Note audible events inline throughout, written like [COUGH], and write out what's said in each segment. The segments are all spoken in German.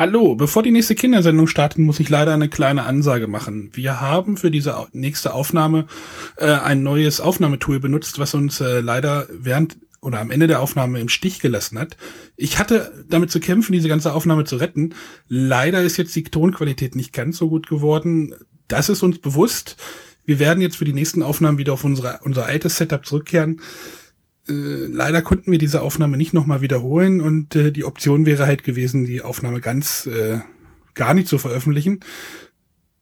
Hallo, bevor die nächste Kindersendung startet, muss ich leider eine kleine Ansage machen. Wir haben für diese nächste Aufnahme äh, ein neues Aufnahmetool benutzt, was uns äh, leider während oder am Ende der Aufnahme im Stich gelassen hat. Ich hatte damit zu kämpfen, diese ganze Aufnahme zu retten. Leider ist jetzt die Tonqualität nicht ganz so gut geworden. Das ist uns bewusst. Wir werden jetzt für die nächsten Aufnahmen wieder auf unsere, unser altes Setup zurückkehren. Äh, leider konnten wir diese Aufnahme nicht nochmal wiederholen und äh, die Option wäre halt gewesen, die Aufnahme ganz äh, gar nicht zu veröffentlichen.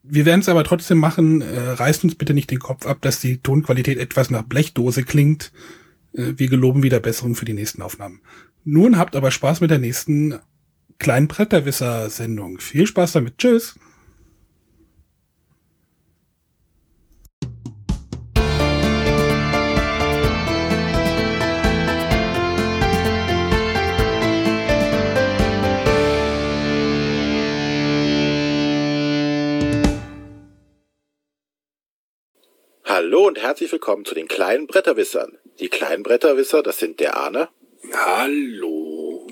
Wir werden es aber trotzdem machen. Äh, reißt uns bitte nicht den Kopf ab, dass die Tonqualität etwas nach Blechdose klingt. Äh, wir geloben wieder Besserung für die nächsten Aufnahmen. Nun habt aber Spaß mit der nächsten kleinen Bretterwisser-Sendung. Viel Spaß damit. Tschüss. Hallo und herzlich willkommen zu den kleinen Bretterwissern. Die kleinen Bretterwisser, das sind der Arne. Hallo.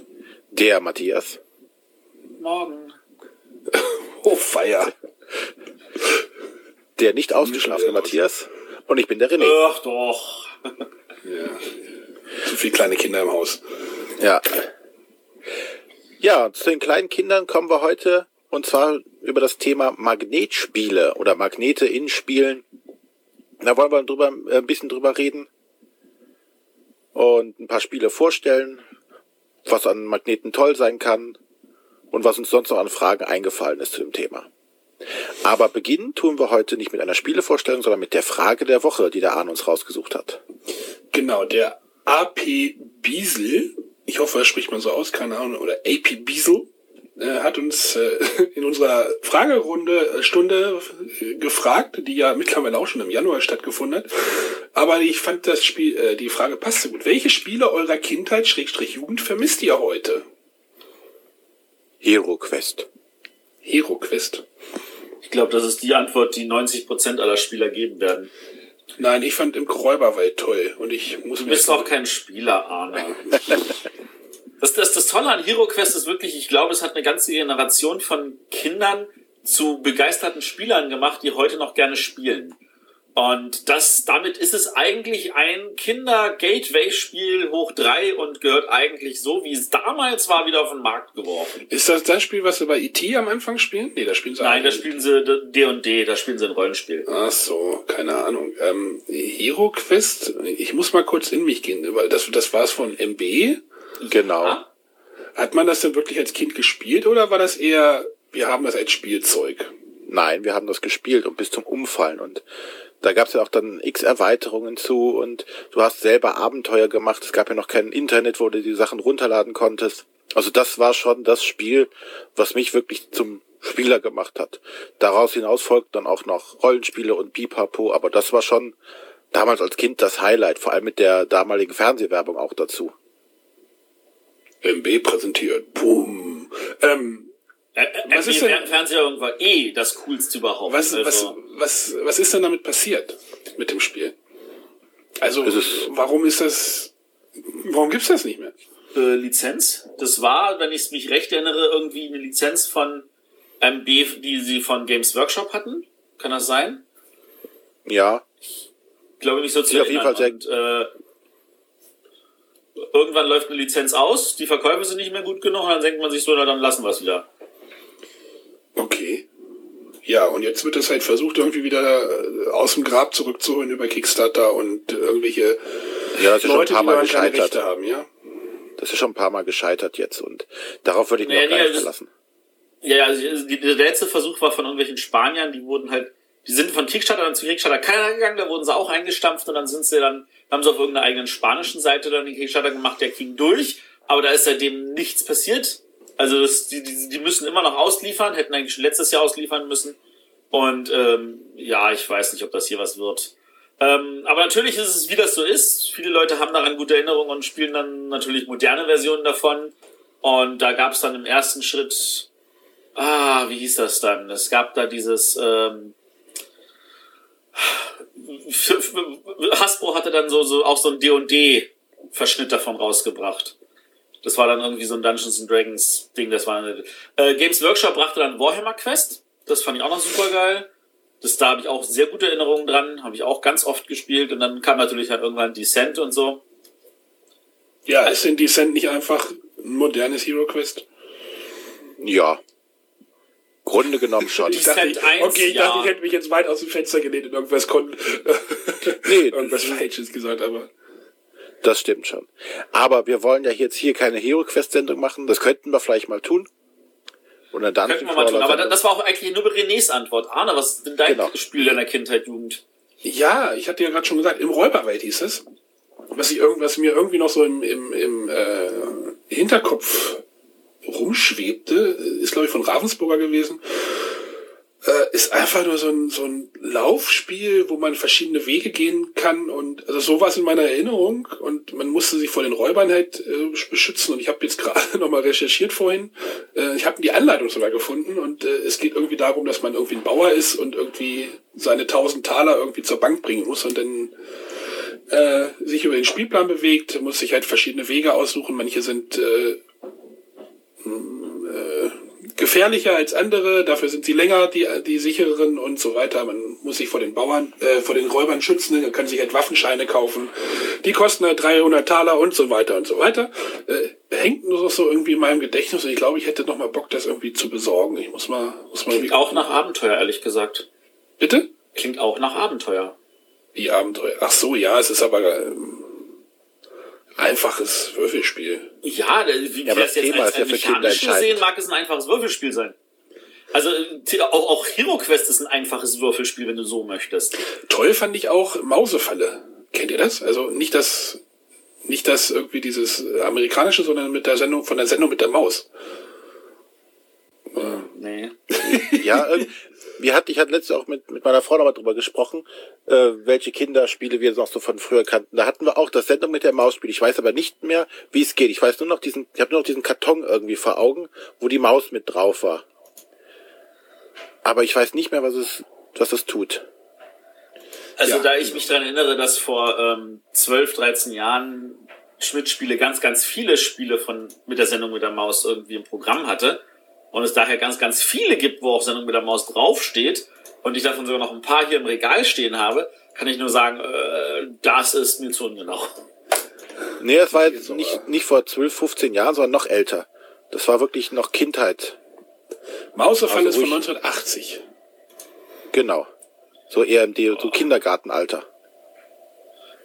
Der Matthias. Morgen. oh, Feier. Der nicht ausgeschlafene Matthias. Und ich bin der René. Ach doch. ja. Zu viele kleine Kinder im Haus. Ja. Ja, zu den kleinen Kindern kommen wir heute und zwar über das Thema Magnetspiele oder Magnete in Spielen da wollen wir drüber, äh, ein bisschen drüber reden und ein paar Spiele vorstellen, was an Magneten toll sein kann und was uns sonst noch an Fragen eingefallen ist zu dem Thema. Aber beginnen tun wir heute nicht mit einer Spielevorstellung, sondern mit der Frage der Woche, die der Arne uns rausgesucht hat. Genau, der AP Biesel, ich hoffe, er spricht man so aus, keine Ahnung, oder AP Biesel, äh, hat uns äh, [LAUGHS] in unserer Fragerunde äh, Stunde gefragt, die ja mittlerweile auch schon im Januar stattgefunden hat. Aber ich fand das Spiel, äh, die Frage passte gut. Welche Spiele eurer Kindheit, Schrägstrich Jugend, vermisst ihr heute? Hero Quest. Hero Quest. Ich glaube, das ist die Antwort, die 90% aller Spieler geben werden. Nein, ich fand im Kräuberwald toll und ich muss Du bist auch kein Spieler, Arne. [LAUGHS] Das, das, das Tolle an Hero Quest ist wirklich, ich glaube, es hat eine ganze Generation von Kindern zu begeisterten Spielern gemacht, die heute noch gerne spielen. Und das, damit ist es eigentlich ein Kinder-Gateway-Spiel hoch drei und gehört eigentlich so, wie es damals war, wieder auf den Markt geworfen. Ist das das Spiel, was sie bei IT am Anfang spielen? Nee, da spielen sie Nein, da spielen sie D&D, da spielen sie ein Rollenspiel. Ach so, keine Ahnung. Ähm, Hero Quest, ich muss mal kurz in mich gehen, weil das, das war es von MB. Genau. Ja. Hat man das denn wirklich als Kind gespielt oder war das eher, wir haben das als Spielzeug? Nein, wir haben das gespielt und bis zum Umfallen und da gab es ja auch dann x Erweiterungen zu und du hast selber Abenteuer gemacht. Es gab ja noch kein Internet, wo du die Sachen runterladen konntest. Also das war schon das Spiel, was mich wirklich zum Spieler gemacht hat. Daraus hinaus folgt dann auch noch Rollenspiele und Pipapo, aber das war schon damals als Kind das Highlight, vor allem mit der damaligen Fernsehwerbung auch dazu. MB präsentiert. Boom. Ähm, äh, äh, was ist denn, Fernsehwerbung war eh das coolste überhaupt. Was, also. was, was, was ist denn damit passiert mit dem Spiel? Also, ist warum ist das, warum gibt's das nicht mehr? Äh, Lizenz. Das war, wenn ich mich recht erinnere, irgendwie eine Lizenz von MB, die sie von Games Workshop hatten. Kann das sein? Ja. Ich glaube nicht so zu erinnern. Auf jeden Fall sehr, Und, äh, irgendwann läuft eine Lizenz aus, die Verkäufe sind nicht mehr gut genug und dann denkt man sich so, na dann lassen wir es wieder. Okay. Ja, und jetzt wird es halt versucht, irgendwie wieder äh, aus dem Grab zurückzuholen über Kickstarter und irgendwelche ja, das ist Leute, schon ein paar Mal gescheitert. haben, ja? Das ist schon ein paar Mal gescheitert jetzt und darauf würde ich mich naja, auch gar nee, nicht verlassen. Ja, also der letzte Versuch war von irgendwelchen Spaniern, die wurden halt, die sind von Kickstarter dann zu Kickstarter keiner gegangen, da wurden sie auch eingestampft und dann sind sie dann haben sie auf irgendeiner eigenen spanischen Seite dann den Kickstarter gemacht, der ging durch, aber da ist seitdem nichts passiert. Also das, die, die, die müssen immer noch ausliefern, hätten eigentlich schon letztes Jahr ausliefern müssen. Und ähm, ja, ich weiß nicht, ob das hier was wird. Ähm, aber natürlich ist es, wie das so ist. Viele Leute haben daran gute Erinnerungen und spielen dann natürlich moderne Versionen davon. Und da gab es dann im ersten Schritt, ah, wie hieß das dann? Es gab da dieses ähm, Hasbro hatte dann so, so auch so ein D&D Verschnitt davon rausgebracht. Das war dann irgendwie so ein Dungeons and Dragons Ding. Das war eine, äh, Games Workshop brachte dann Warhammer Quest. Das fand ich auch noch super geil. Das, da habe ich auch sehr gute Erinnerungen dran. Habe ich auch ganz oft gespielt. Und dann kam natürlich halt irgendwann Descent und so. Ja, ist denn Descent nicht einfach ein modernes Hero Quest? Ja. Grunde genommen schon. Ich dachte, 1, okay, ich ja. dachte, ich hätte mich jetzt weit aus dem Fenster gelehnt und irgendwas kon Nee. [LAUGHS] irgendwas Falsches gesagt, aber Das stimmt schon. Aber wir wollen ja jetzt hier keine Hero Quest Sendung machen. Das könnten wir vielleicht mal tun. Oder dann. Könnten wir mal tun. Aber das war auch eigentlich nur Renés Antwort. Arne, was ist denn dein Genau. Spiel deiner Kindheit, Jugend? ja, ich hatte ja gerade schon gesagt, im Räuberwald hieß es. Was ich irgendwas mir irgendwie noch so im, im, im äh, Hinterkopf rumschwebte, ist glaube ich von Ravensburger gewesen. Äh, ist einfach nur so ein, so ein Laufspiel, wo man verschiedene Wege gehen kann und also so war es in meiner Erinnerung und man musste sich vor den Räubern halt äh, beschützen und ich habe jetzt [LAUGHS] gerade nochmal recherchiert vorhin. Äh, ich habe die Anleitung sogar gefunden und äh, es geht irgendwie darum, dass man irgendwie ein Bauer ist und irgendwie seine 1000 Taler irgendwie zur Bank bringen muss und dann äh, sich über den Spielplan bewegt, muss sich halt verschiedene Wege aussuchen. Manche sind äh, gefährlicher als andere, dafür sind sie länger, die, die sichereren und so weiter. Man muss sich vor den Bauern, äh, vor den Räubern schützen, man kann sich halt Waffenscheine kaufen. Die kosten halt 300 Taler und so weiter und so weiter. Äh, hängt nur so irgendwie in meinem Gedächtnis und ich glaube, ich hätte noch mal Bock, das irgendwie zu besorgen. Ich muss mal, muss mal Klingt auch nach Abenteuer, ehrlich gesagt. Bitte? Klingt auch nach Abenteuer. Wie Abenteuer. Ach so, ja, es ist aber ähm, einfaches Würfelspiel. Ja, wie Ja, aber wir das das jetzt Thema als ist ja für Kinder sehen, mag es ein einfaches Würfelspiel sein. Also äh, auch, auch Hero Quest ist ein einfaches Würfelspiel, wenn du so möchtest. Toll fand ich auch Mausefalle. Kennt ihr das? Also nicht das, nicht das irgendwie dieses amerikanische, sondern mit der Sendung, von der Sendung mit der Maus. Nee. [LAUGHS] Ja, äh, wir hatten, ich hatte letztens auch mit, mit meiner Frau nochmal drüber gesprochen, äh, welche Kinderspiele wir noch so von früher kannten. Da hatten wir auch das Sendung mit der Maus-Spiel. Ich weiß aber nicht mehr, wie es geht. Ich weiß nur noch diesen, ich habe nur noch diesen Karton irgendwie vor Augen, wo die Maus mit drauf war. Aber ich weiß nicht mehr, was es, was es tut. Also Ja. da ich mich daran erinnere, dass vor ähm, 12, 13 Jahren Schmidt-Spiele ganz, ganz viele Spiele von mit der Sendung mit der Maus irgendwie im Programm hatte und es daher ganz, ganz viele gibt, wo auch Sendung mit der Maus draufsteht und ich davon sogar noch ein paar hier im Regal stehen habe, kann ich nur sagen, äh, das ist mir zu ungenau. Nee, es war jetzt nicht, nicht vor 12, 15 Jahren, sondern noch älter. Das war wirklich noch Kindheit. Mausefalle Also ist von ruhig. 1980. Genau. So eher im D so Kindergartenalter.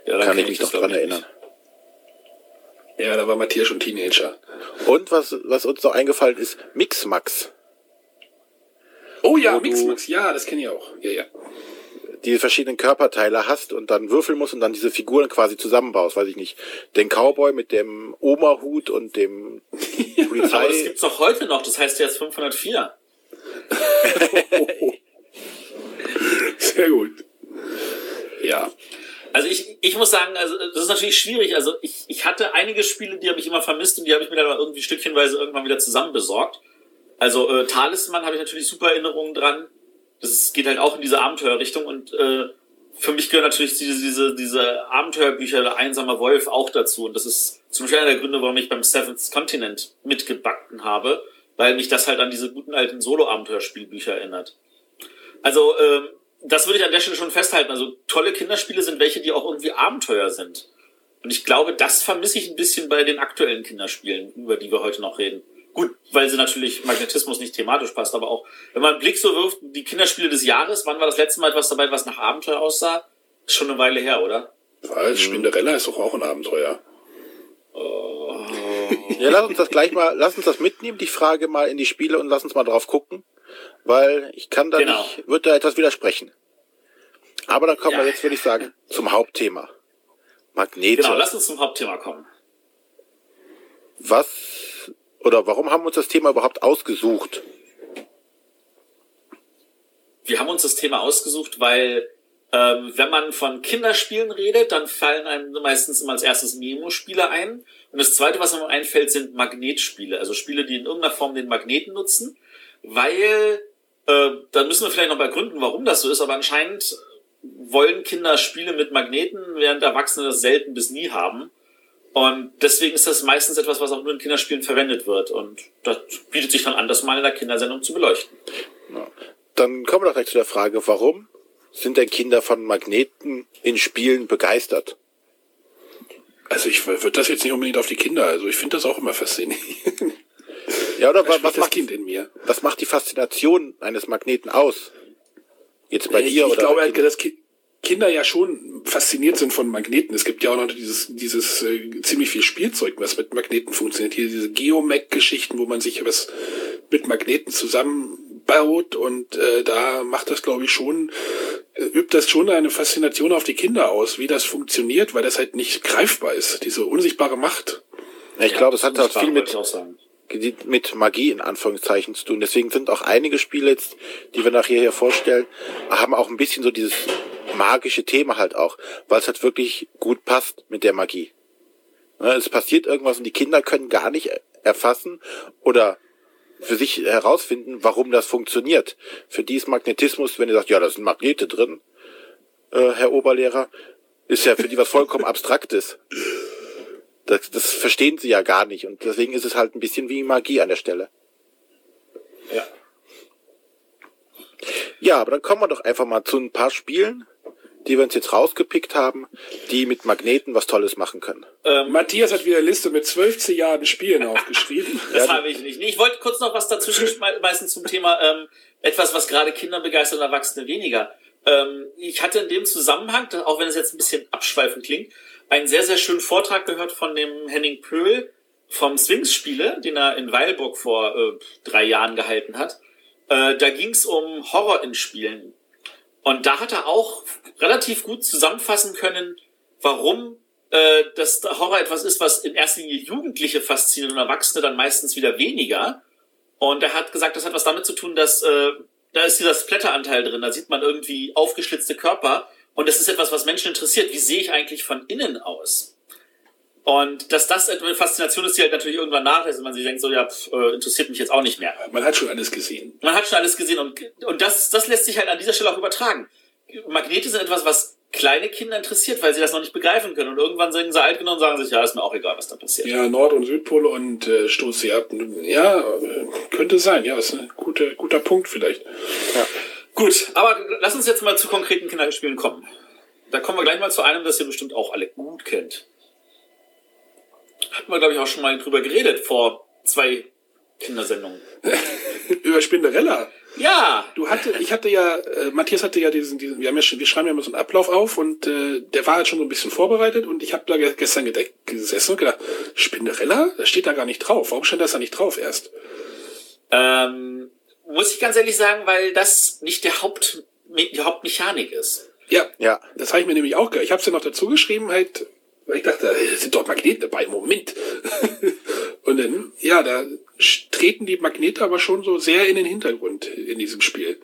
Ja, dann Kann kenn ich mich das, noch dran erinnern. Ja, da war Matthias schon Teenager. Und was, was uns noch eingefallen ist, Mixmax. Oh ja, Mixmax, ja, das kenne ich auch. Ja, ja. die verschiedenen Körperteile hast und dann würfeln musst und dann diese Figuren quasi zusammenbaust, weiß ich nicht. Den Cowboy mit dem Oma-Hut und dem [LAUGHS] Aber das Polizei. gibt's doch heute noch, das heißt jetzt 504. [LAUGHS] Sehr gut. Ja. Also ich, ich muss sagen, also das ist natürlich schwierig. Also ich, ich hatte einige Spiele, die habe ich immer vermisst und die habe ich mir dann irgendwie stückchenweise irgendwann wieder zusammen besorgt. Also äh, Talisman habe ich natürlich super Erinnerungen dran. Das geht halt auch in diese Abenteuerrichtung und äh, für mich gehören natürlich diese, diese, diese Abenteuerbücher der Einsame Wolf auch dazu. Und das ist zum Beispiel einer der Gründe, warum ich beim Seventh Continent mitgebacken habe, weil mich das halt an diese guten alten Solo-Abenteuerspielbücher erinnert. Also, ähm, das würde ich an der Stelle schon festhalten. Also, tolle Kinderspiele sind welche, die auch irgendwie Abenteuer sind. Und ich glaube, das vermisse ich ein bisschen bei den aktuellen Kinderspielen, über die wir heute noch reden. Gut, weil sie natürlich Magnetismus nicht thematisch passt, aber auch, wenn man einen Blick so wirft, die Kinderspiele des Jahres, wann war das letzte Mal etwas dabei, was nach Abenteuer aussah? Ist schon eine Weile her, oder? Weil Spinderella ist doch auch ein Abenteuer. Ja, lass uns das gleich mal, lass uns das mitnehmen, die Frage mal in die Spiele und lass uns mal drauf gucken, weil ich kann da Genau. nicht, wird da etwas widersprechen. Aber dann kommen Ja. wir jetzt, würde ich sagen, zum Hauptthema. Magnete. Genau, lass uns zum Hauptthema kommen. Was oder warum haben wir uns das Thema überhaupt ausgesucht? Wir haben uns das Thema ausgesucht, weil ähm, wenn man von Kinderspielen redet, dann fallen einem meistens immer als erstes Memo-Spiele ein. Und das Zweite, was einem einfällt, sind Magnetspiele. Also Spiele, die in irgendeiner Form den Magneten nutzen. Weil, äh, da müssen wir vielleicht noch begründen, warum das so ist, aber anscheinend wollen Kinder Spiele mit Magneten, während Erwachsene das selten bis nie haben. Und deswegen ist das meistens etwas, was auch nur in Kinderspielen verwendet wird. Und das bietet sich dann an, das mal in der Kindersendung zu beleuchten. Ja. Dann kommen wir doch gleich zu der Frage, warum sind denn Kinder von Magneten in Spielen begeistert? Also ich würde das jetzt nicht unbedingt auf die Kinder, also ich finde das auch immer faszinierend. Ja, oder was, was das macht, Kind in mir? was macht die Faszination eines Magneten aus? Jetzt bei ich, dir ich oder glaube, bei halt, dass Ki Kinder ja schon fasziniert sind von Magneten. Es gibt ja auch noch dieses, dieses äh, ziemlich viel Spielzeug, was mit Magneten funktioniert. Hier diese Geomag-Geschichten, wo man sich was mit Magneten zusammenbaut und äh, da macht das, glaube ich, schon, äh, übt das schon eine Faszination auf die Kinder aus, wie das funktioniert, weil das halt nicht greifbar ist, diese unsichtbare Macht. Ja, ich glaube, es hat halt viel mit, ich auch sagen. Mit Magie in Anführungszeichen zu tun. Deswegen sind auch einige Spiele jetzt, die wir nachher hier vorstellen, haben auch ein bisschen so dieses magische Thema halt auch, weil es halt wirklich gut passt mit der Magie. Ne, Es passiert irgendwas und die Kinder können gar nicht erfassen oder für sich herausfinden, warum das funktioniert. Für die ist Magnetismus, wenn ihr sagt, ja, da sind Magnete drin, äh, Herr Oberlehrer, ist ja für die was vollkommen Abstraktes. Das, das verstehen sie ja gar nicht und deswegen ist es halt ein bisschen wie Magie an der Stelle. Ja. Ja, aber dann kommen wir doch einfach mal zu ein paar Spielen, die wir uns jetzt rausgepickt haben, die mit Magneten was Tolles machen können. Matthias hat wieder eine Liste mit zwölf Zilliarden Spielen aufgeschrieben. [LAUGHS] Das habe ich nicht. Nee, ich wollte kurz noch was dazwischen schmeißen zum Thema ähm, etwas, was gerade Kinder begeistert und Erwachsene weniger. Ähm, ich hatte in dem Zusammenhang, auch wenn es jetzt ein bisschen abschweifend klingt, einen sehr, sehr schönen Vortrag gehört von dem Henning Pöhl vom Swings-Spiele, den er in Weilburg vor äh, drei Jahren gehalten hat. Äh, da ging es um Horror in Spielen. Und da hat er auch relativ gut zusammenfassen können, warum äh, das Horror etwas ist, was in erster Linie Jugendliche fasziniert und Erwachsene dann meistens wieder weniger. Und er hat gesagt, das hat was damit zu tun, dass äh, da ist dieser Splatter-Anteil drin. Da sieht man irgendwie aufgeschlitzte Körper. Und das ist etwas, was Menschen interessiert. Wie sehe ich eigentlich von innen aus? Und dass das eine Faszination ist, die halt natürlich irgendwann nachlässt und man sich denkt, so, ja, pf, äh, interessiert mich jetzt auch nicht mehr. Man hat schon alles gesehen. Man hat schon alles gesehen und, und das, das lässt sich halt an dieser Stelle auch übertragen. Magnete sind etwas, was kleine Kinder interessiert, weil sie das noch nicht begreifen können. Und irgendwann sind sie alt genug und sagen sich, ja, ist mir auch egal, was da passiert. Ja, Nord- und Südpole und äh, stoß sie ab. Ja, äh, könnte sein. Ja, ist ein guter, guter Punkt vielleicht. Ja. Gut, aber lass uns jetzt mal zu konkreten Kinderspielen kommen. Da kommen wir gleich mal zu einem, das ihr bestimmt auch alle gut kennt. Hatten wir, glaube ich, auch schon mal drüber geredet vor zwei Kindersendungen. [LAUGHS] Über Spinderella. Ja, Du hatte, ich hatte ja, äh, Matthias hatte ja diesen, diesen wir haben ja schon, wir schreiben ja immer so einen Ablauf auf und äh, der war halt schon so ein bisschen vorbereitet und ich habe da ge- gestern gesessen und gedacht, Spinderella, das steht da gar nicht drauf. Warum stand das da nicht drauf erst? ähm, muss ich ganz ehrlich sagen, weil das nicht der Haupt, die Hauptmechanik ist. Ja, Ja, das habe ich mir nämlich auch, ge- ich habe es ja noch dazu geschrieben, halt, weil ich dachte, sind dort Magnete dabei, Moment. [LAUGHS] und dann, ja, da treten die Magnete aber schon so sehr in den Hintergrund in diesem Spiel.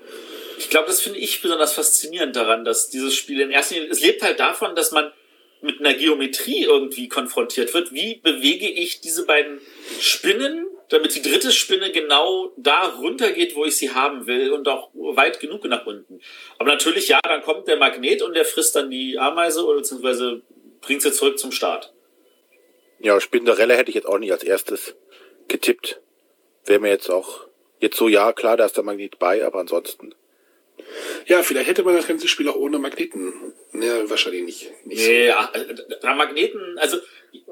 Ich glaube, das finde ich besonders faszinierend daran, dass dieses Spiel in erster Linie, es lebt halt davon, dass man mit einer Geometrie irgendwie konfrontiert wird. Wie bewege ich diese beiden Spinnen, damit die dritte Spinne genau da runtergeht, wo ich sie haben will und auch weit genug nach unten. Aber natürlich, ja, dann kommt der Magnet und der frisst dann die Ameise oder beziehungsweise bringt sie zurück zum Start. ja, Spinderella hätte ich jetzt auch nicht als erstes getippt. Wäre mir jetzt auch, jetzt so, ja, klar, da ist der Magnet bei, aber ansonsten. Ja, vielleicht hätte man das ganze Spiel auch ohne Magneten. Ja, wahrscheinlich nicht. nicht so. Ja, da Magneten, also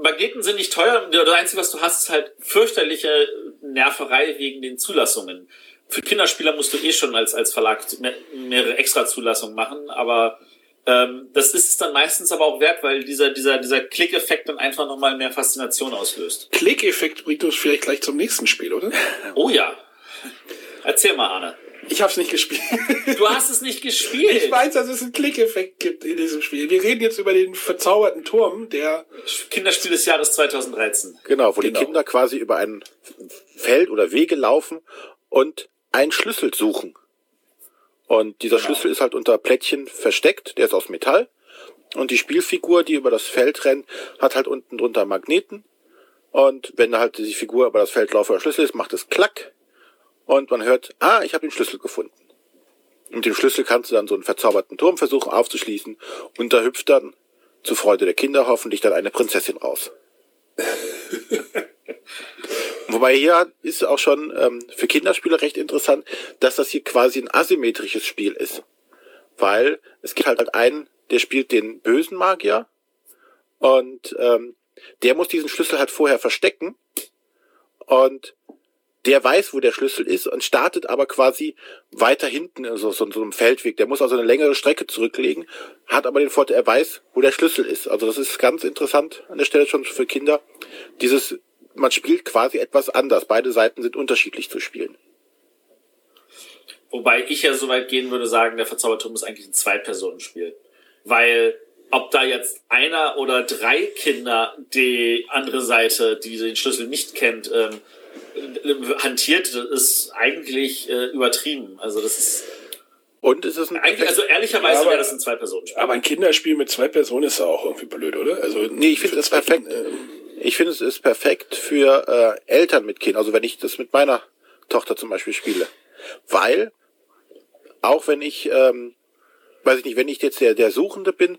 Magneten sind nicht teuer. Das Einzige, was du hast, ist halt fürchterliche Nerverei wegen den Zulassungen. Für Kinderspieler musst du eh schon als, als Verlag mehr- mehrere extra Zulassungen machen, aber ähm, das ist es dann meistens aber auch wert, weil dieser, dieser, dieser Klickeffekt dann einfach nochmal mehr Faszination auslöst. Klickeffekt bringt uns vielleicht gleich zum nächsten Spiel, oder? Oh ja. Erzähl mal, Arne. Ich hab's nicht gespielt. Du hast es nicht gespielt. Ich weiß, dass es einen Klickeffekt gibt in diesem Spiel. Wir reden jetzt über den verzauberten Turm, der Kinderspiel des Jahres 2013. Genau, wo Genau. die Kinder quasi über ein Feld oder Wege laufen und einen Schlüssel suchen. Und dieser Schlüssel ist halt unter Plättchen versteckt, der ist aus Metall. Und die Spielfigur, die über das Feld rennt, hat halt unten drunter Magneten. Und wenn halt die Figur über das Feld laufen der Schlüssel ist, macht es Klack. Und man hört, ah, ich habe den Schlüssel gefunden. Und mit dem Schlüssel kannst du dann so einen verzauberten Turm versuchen aufzuschließen. Und da hüpft dann, zur Freude der Kinder hoffentlich, dann eine Prinzessin raus. [LAUGHS] Wobei hier ist auch schon ähm, für Kinderspieler recht interessant, dass das hier quasi ein asymmetrisches Spiel ist. Weil es gibt halt einen, der spielt den bösen Magier und ähm, der muss diesen Schlüssel halt vorher verstecken und der weiß, wo der Schlüssel ist und startet aber quasi weiter hinten in so, so, so einem Feldweg. Der muss also eine längere Strecke zurücklegen, hat aber den Vorteil, er weiß, wo der Schlüssel ist. Also das ist ganz interessant an der Stelle schon für Kinder. Dieses, man spielt quasi etwas anders. Beide Seiten sind unterschiedlich zu spielen. Wobei ich ja so weit gehen würde sagen, der Verzauberturm ist eigentlich ein Zwei-Personen-Spiel. Weil ob da jetzt einer oder drei Kinder die andere Seite, die den Schlüssel nicht kennt, ähm, hantiert, ist eigentlich äh, übertrieben. Also das ist und es ist ein eigentlich, also ehrlicherweise ja, wäre das ein Zwei-Personen-Spiel. Aber ein Kinderspiel mit zwei Personen ist auch irgendwie blöd, oder? Also nee, ich finde es perfekt. Kinder, ich finde es ist perfekt für äh, Eltern mit Kindern. Also wenn ich das mit meiner Tochter zum Beispiel spiele, weil auch wenn ich, ähm, weiß ich nicht, wenn ich jetzt der der Suchende bin,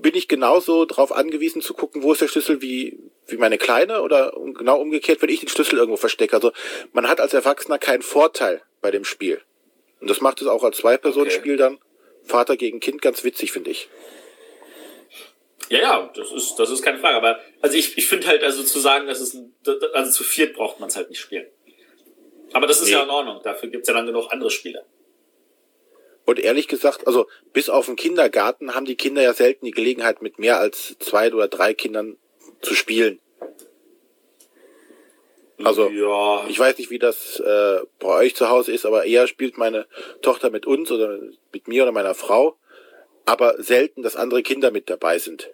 bin ich genauso darauf angewiesen zu gucken, wo ist der Schlüssel wie, wie meine Kleine oder genau umgekehrt, wenn ich den Schlüssel irgendwo verstecke. Also man hat als Erwachsener keinen Vorteil bei dem Spiel. Und das macht es auch als Zwei-Personen-Spiel okay. dann, Vater gegen Kind, ganz witzig, finde ich. Ja, ja, das ist, das ist keine Frage. Aber also ich, ich finde halt, also zu sagen, dass es also zu viert braucht man es halt nicht spielen. Aber das ist nee. ja in Ordnung. Dafür gibt's ja dann genug andere Spiele. Und ehrlich gesagt, also bis auf den Kindergarten haben die Kinder ja selten die Gelegenheit, mit mehr als zwei oder drei Kindern zu spielen. Also ja. ich weiß nicht, wie das äh, bei euch zu Hause ist, aber eher spielt meine Tochter mit uns oder mit mir oder meiner Frau, aber selten, dass andere Kinder mit dabei sind.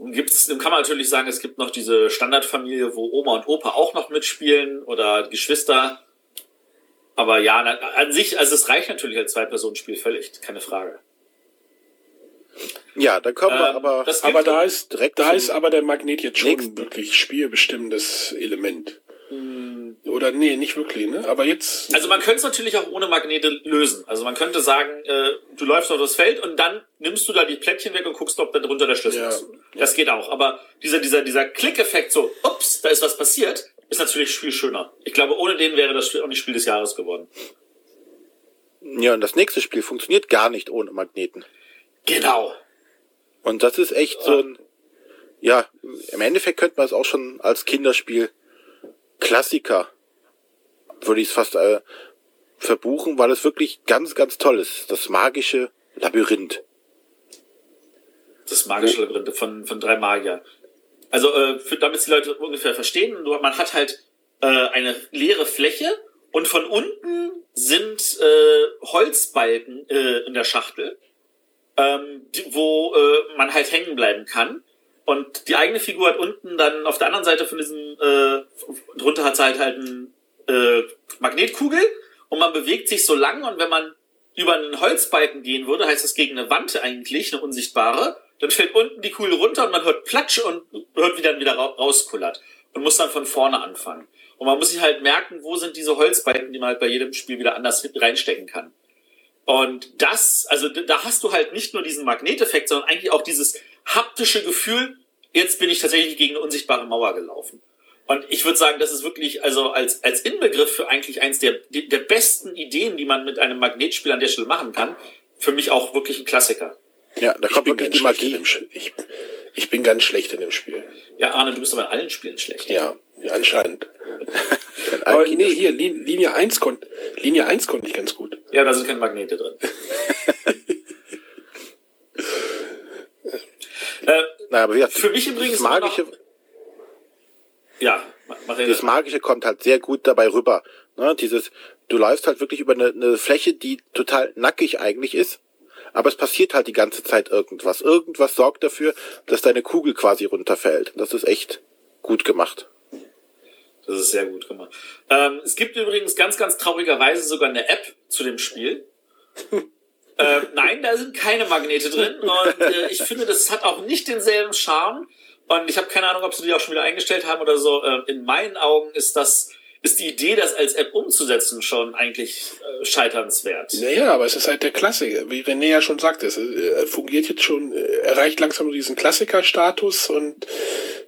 Gibt's, kann man natürlich sagen, es gibt noch diese Standardfamilie, wo Oma und Opa auch noch mitspielen oder Geschwister. Aber ja, an sich, also es reicht natürlich als Zwei-Personen-Spiel völlig, keine Frage. Ja, dann kommen wir ähm, aber. aber da ist direkt. Da ist aber der Magnet jetzt schon nächsten. wirklich spielbestimmendes Element. Hm. Oder nee, nicht wirklich, ne? Aber jetzt. Also man könnte es natürlich auch ohne Magnete lösen. Also man könnte sagen, äh, du läufst auf das Feld und dann nimmst du da die Plättchen weg und guckst, ob da drunter der Schlüssel ja. ist. Das geht auch. Aber dieser, dieser, dieser Klickeffekt, so, ups, da ist was passiert, ist natürlich viel schöner. Ich glaube, ohne den wäre das auch nicht Spiel des Jahres geworden. Ja, und das nächste Spiel funktioniert gar nicht ohne Magneten. Genau. Und das ist echt so ein, ja, im Endeffekt könnte man es auch schon als Kinderspiel Klassiker, würde ich es fast äh, verbuchen, weil es wirklich ganz, ganz toll ist. Das magische Labyrinth. Das magische Labyrinth von, von drei Magiern. Also, äh, für, damit die Leute ungefähr verstehen, man hat halt äh, eine leere Fläche und von unten sind äh, Holzbalken äh, in der Schachtel, ähm, die, wo äh, man halt hängen bleiben kann. Und die eigene Figur hat unten dann auf der anderen Seite von diesem, äh, drunter hat sie halt halt ein äh, Magnetkugel und man bewegt sich so lang und wenn man über einen Holzbalken gehen würde, heißt das gegen eine Wand eigentlich, eine unsichtbare, dann fällt unten die Kugel runter und man hört Platsch und hört, wie dann wieder rauskullert und muss dann von vorne anfangen. Und man muss sich halt merken, wo sind diese Holzbalken, die man halt bei jedem Spiel wieder anders reinstecken kann. Und das, also da hast du halt nicht nur diesen Magneteffekt, sondern eigentlich auch dieses haptische Gefühl, jetzt bin ich tatsächlich gegen eine unsichtbare Mauer gelaufen. Und ich würde sagen, das ist wirklich, also als, als Inbegriff für eigentlich eins der, der besten Ideen, die man mit einem Magnetspiel an der Stelle machen kann, für mich auch wirklich ein Klassiker. Ja, da kommt wirklich die Magie. Ich, ich bin ganz schlecht in dem Spiel. Ja, Arne, du bist aber in allen Spielen schlecht. Ja, ja anscheinend. [LAUGHS] aber nee, hier, Linie 1 konnte, Linie 1 konnte ich ganz gut. Ja, da sind keine Magnete drin. [LAUGHS] äh, naja, aber ja, für mich übrigens magische, noch, ja, das Magische kommt halt sehr gut dabei rüber. Ne? Dieses, du läufst halt wirklich über eine, eine Fläche, die total nackig eigentlich ist aber es passiert halt die ganze Zeit irgendwas. Irgendwas sorgt dafür, dass deine Kugel quasi runterfällt. Das ist echt gut gemacht. Das ist sehr gut gemacht. Ähm, es gibt übrigens ganz, ganz traurigerweise sogar eine App zu dem Spiel. [LAUGHS] äh, nein, da sind keine Magnete drin und äh, ich finde, das hat auch nicht denselben Charme. Und ich habe keine Ahnung, ob sie die auch schon wieder eingestellt haben oder so. Äh, in meinen Augen ist das ist die Idee, das als App umzusetzen, schon eigentlich äh, scheiternswert. Naja, aber es ist halt der Klassiker. Wie René ja schon sagte, es äh, fungiert jetzt schon, äh, erreicht langsam nur diesen Klassikerstatus und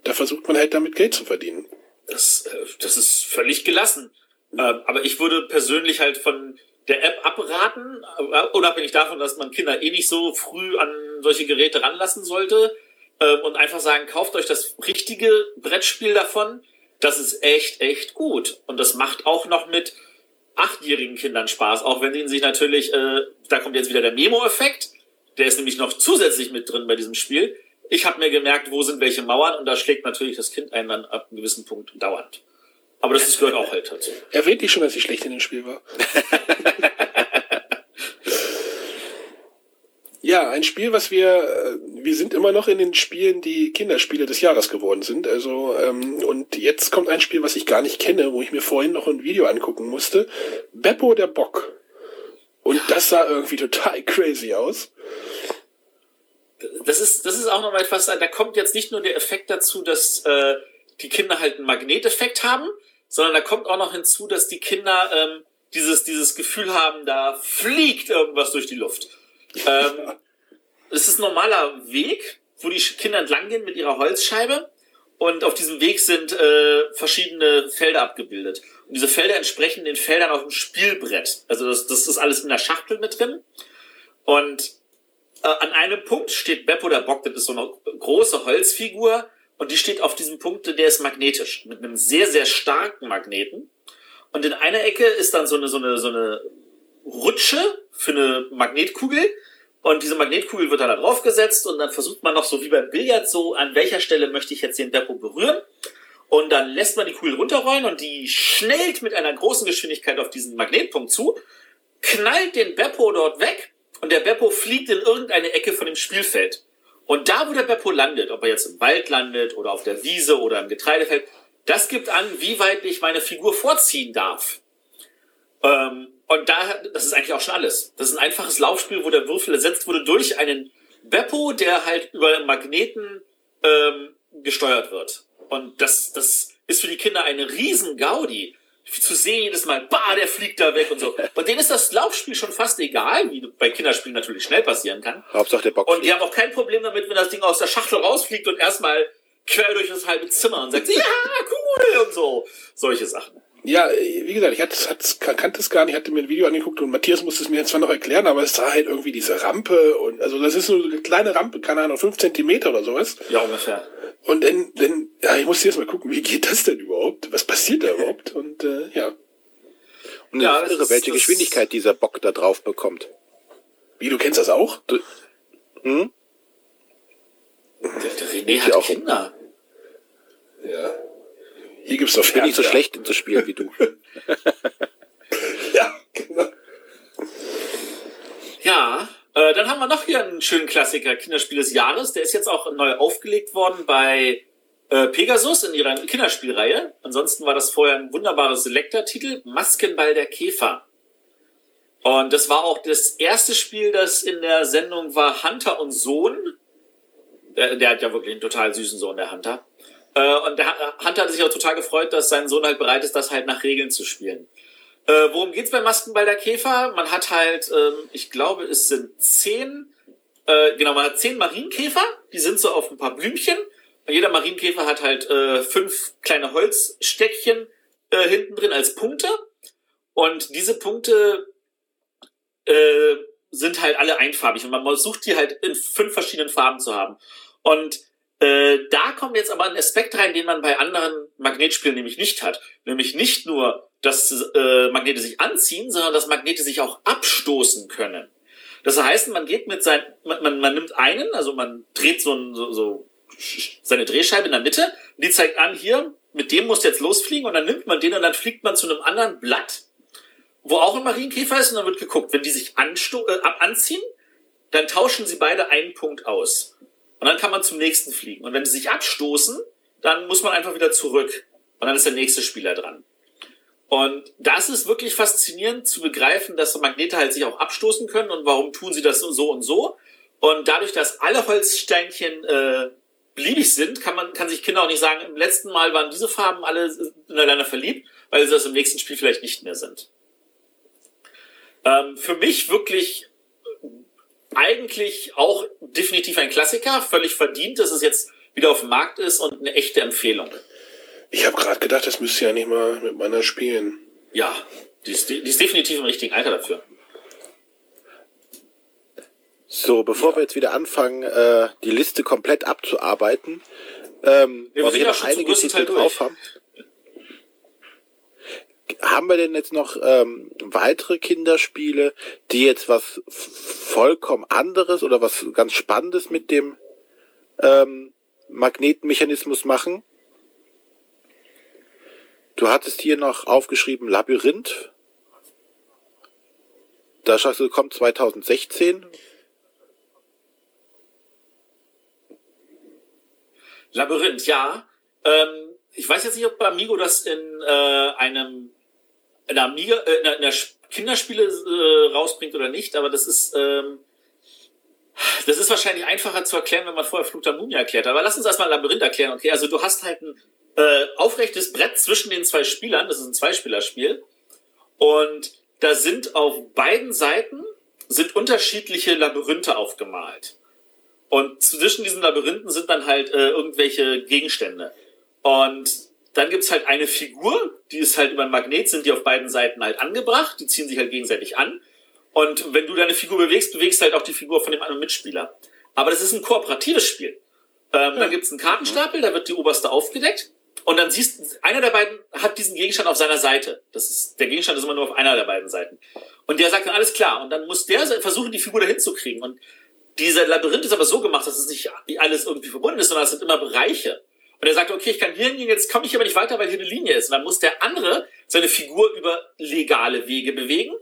da versucht man halt damit Geld zu verdienen. Das, äh, das ist völlig gelassen. Äh, aber ich würde persönlich halt von der App abraten, äh, unabhängig davon, dass man Kinder eh nicht so früh an solche Geräte ranlassen sollte äh, und einfach sagen, kauft euch das richtige Brettspiel davon das ist echt, echt gut. Und das macht auch noch mit achtjährigen Kindern Spaß, auch wenn sie sich natürlich, äh, da kommt jetzt wieder der Memo-Effekt, der ist nämlich noch zusätzlich mit drin bei diesem Spiel. Ich habe mir gemerkt, wo sind welche Mauern und da schlägt natürlich das Kind einen dann ab einem gewissen Punkt dauernd. Aber das [LAUGHS] gehört auch halt dazu. Erwähnt ich schon, dass ich schlecht in dem Spiel war. [LAUGHS] Ja, ein Spiel, was wir, äh, wir sind immer noch in den Spielen, die Kinderspiele des Jahres geworden sind. Also, ähm, und jetzt kommt ein Spiel, was ich gar nicht kenne, wo ich mir vorhin noch ein Video angucken musste. Beppo der Bock. Und das sah irgendwie total crazy aus. Das ist, das ist auch noch mal etwas, da kommt jetzt nicht nur der Effekt dazu, dass äh, die Kinder halt einen Magneteffekt haben, sondern da kommt auch noch hinzu, dass die Kinder ähm, dieses, dieses Gefühl haben, da fliegt irgendwas durch die Luft. Ähm, es ist ein normaler Weg, wo die Kinder entlang gehen mit ihrer Holzscheibe. Und auf diesem Weg sind äh, verschiedene Felder abgebildet. Und diese Felder entsprechen den Feldern auf dem Spielbrett. Also das, das ist alles in der Schachtel mit drin. Und äh, an einem Punkt steht Beppo der Bock, das ist so eine große Holzfigur. Und die steht auf diesem Punkt, der ist magnetisch, mit einem sehr, sehr starken Magneten. Und in einer Ecke ist dann so eine, so eine, so eine Rutsche für eine Magnetkugel. Und diese Magnetkugel wird dann da draufgesetzt und dann versucht man noch so wie beim Billard so, an welcher Stelle möchte ich jetzt den Beppo berühren. Und dann lässt man die Kugel runterrollen und die schnellt mit einer großen Geschwindigkeit auf diesen Magnetpunkt zu, knallt den Beppo dort weg und der Beppo fliegt in irgendeine Ecke von dem Spielfeld. Und da, wo der Beppo landet, ob er jetzt im Wald landet oder auf der Wiese oder im Getreidefeld, das gibt an, wie weit ich meine Figur vorziehen darf. Ähm, und da, das ist eigentlich auch schon alles. Das ist ein einfaches Laufspiel, wo der Würfel ersetzt wurde durch einen Beppo, der halt über Magneten ähm, gesteuert wird. Und das, das ist für die Kinder eine riesen Gaudi. Zu sehen jedes Mal, bah, der fliegt da weg und so. [LAUGHS] Und denen ist das Laufspiel schon fast egal, wie bei Kinderspielen natürlich schnell passieren kann. Hauptsache der Bock. Und die haben auch kein Problem damit, wenn das Ding aus der Schachtel rausfliegt und erstmal quer durch das halbe Zimmer und sagt, [LAUGHS] ja, cool und so. Solche Sachen. Ja, wie gesagt, ich hatte, hatte, kannte es gar nicht, hatte mir ein Video angeguckt und Matthias musste es mir jetzt zwar noch erklären, aber es sah halt irgendwie diese Rampe und also das ist so eine kleine Rampe, keine Ahnung, fünf Zentimeter oder sowas. Ja, ungefähr. Und dann, dann ja, ich musste jetzt mal gucken, wie geht das denn überhaupt? Was passiert da [LAUGHS] überhaupt? Und äh, ja. Und ja, irre, ist, welche Geschwindigkeit dieser Bock da drauf bekommt. Wie, du kennst das auch? Du, hm? Der, der René hat auch Kinder. Ja. Hier gibt's doch bin nicht so schlecht in so Spielen wie du. [LAUGHS] ja, genau. Ja, äh, dann haben wir noch hier einen schönen Klassiker, Kinderspiel des Jahres. Der ist jetzt auch neu aufgelegt worden bei äh, Pegasus in ihrer Kinderspielreihe. Ansonsten war das vorher ein wunderbares Selektor-Titel, Maskenball der Käfer. Und das war auch das erste Spiel, das in der Sendung war Hunter und Sohn. Der, der hat ja wirklich einen total süßen Sohn, der Hunter. Äh, und der Hunter hat sich auch total gefreut, dass sein Sohn halt bereit ist, das halt nach Regeln zu spielen. Äh, worum geht's bei Maskenball der Käfer? Man hat halt, ähm, ich glaube, es sind zehn, äh, genau, man hat zehn Marienkäfer, die sind so auf ein paar Blümchen. Und jeder Marienkäfer hat halt äh, fünf kleine Holzsteckchen äh, hinten drin als Punkte. Und diese Punkte äh, sind halt alle einfarbig und man sucht die halt in fünf verschiedenen Farben zu haben. Und äh, da kommt jetzt aber ein Aspekt rein, den man bei anderen Magnetspielen nämlich nicht hat. Nämlich nicht nur, dass äh, Magnete sich anziehen, sondern dass Magnete sich auch abstoßen können. Das heißt, man geht mit sein, man, man, man nimmt einen, also man dreht so, ein, so, so seine Drehscheibe in der Mitte, die zeigt an, hier, mit dem muss jetzt losfliegen und dann nimmt man den und dann fliegt man zu einem anderen Blatt, wo auch ein Marienkäfer ist und dann wird geguckt, wenn die sich ansto äh, anziehen, dann tauschen sie beide einen Punkt aus. Und dann kann man zum nächsten fliegen. Und wenn sie sich abstoßen, dann muss man einfach wieder zurück. Und dann ist der nächste Spieler dran. Und das ist wirklich faszinierend zu begreifen, dass Magnete halt sich auch abstoßen können und warum tun sie das so und so. Und dadurch, dass alle Holzsteinchen äh, beliebig sind, kann man, kann sich Kinder auch nicht sagen, im letzten Mal waren diese Farben alle ineinander verliebt, weil sie das im nächsten Spiel vielleicht nicht mehr sind. Ähm, für mich wirklich eigentlich auch definitiv ein Klassiker, völlig verdient, dass es jetzt wieder auf dem Markt ist und eine echte Empfehlung. Ich habe gerade gedacht, das müsste ja nicht mal mit meiner spielen. Ja, die ist, die ist definitiv im richtigen Alter dafür. So, bevor ja. wir jetzt wieder anfangen, äh, die Liste komplett abzuarbeiten, ähm, wir weil wir noch einige Titel drauf haben. Haben wir denn jetzt noch ähm, weitere Kinderspiele, die jetzt was vollkommen anderes oder was ganz Spannendes mit dem ähm, Magnetmechanismus machen? Du hattest hier noch aufgeschrieben Labyrinth. Da sagst du, kommt 2016. Labyrinth, ja. Ähm, ich weiß jetzt nicht, ob bei Amigo das in äh, einem in einer, Amiga, äh, in einer Kinderspiele äh, rausbringt oder nicht, aber das ist ähm, das ist wahrscheinlich einfacher zu erklären, wenn man vorher Flug der Mumie erklärt. Aber lass uns erstmal Labyrinth erklären. Okay, also du hast halt ein äh, aufrechtes Brett zwischen den zwei Spielern. Das ist ein Zweispielerspiel. Und da sind auf beiden Seiten sind unterschiedliche Labyrinthe aufgemalt. Und zwischen diesen Labyrinthen sind dann halt äh, irgendwelche Gegenstände. Und dann gibt's halt eine Figur, die ist halt über ein Magnet, sind die auf beiden Seiten halt angebracht, die ziehen sich halt gegenseitig an. Und wenn du deine Figur bewegst, bewegst halt auch die Figur von dem anderen Mitspieler. Aber das ist ein kooperatives Spiel. Ähm, ja. Dann gibt's einen Kartenstapel, da wird die oberste aufgedeckt. Und dann siehst einer der beiden hat diesen Gegenstand auf seiner Seite. Das ist, der Gegenstand ist immer nur auf einer der beiden Seiten. Und der sagt dann alles klar. Und dann muss der versuchen, die Figur dahin zu kriegen. Und dieser Labyrinth ist aber so gemacht, dass es nicht alles irgendwie verbunden ist, sondern es sind immer Bereiche. Und er sagt, okay, ich kann hier hingehen, jetzt komme ich aber nicht weiter, weil hier eine Linie ist. Und dann muss der andere seine Figur über legale Wege bewegen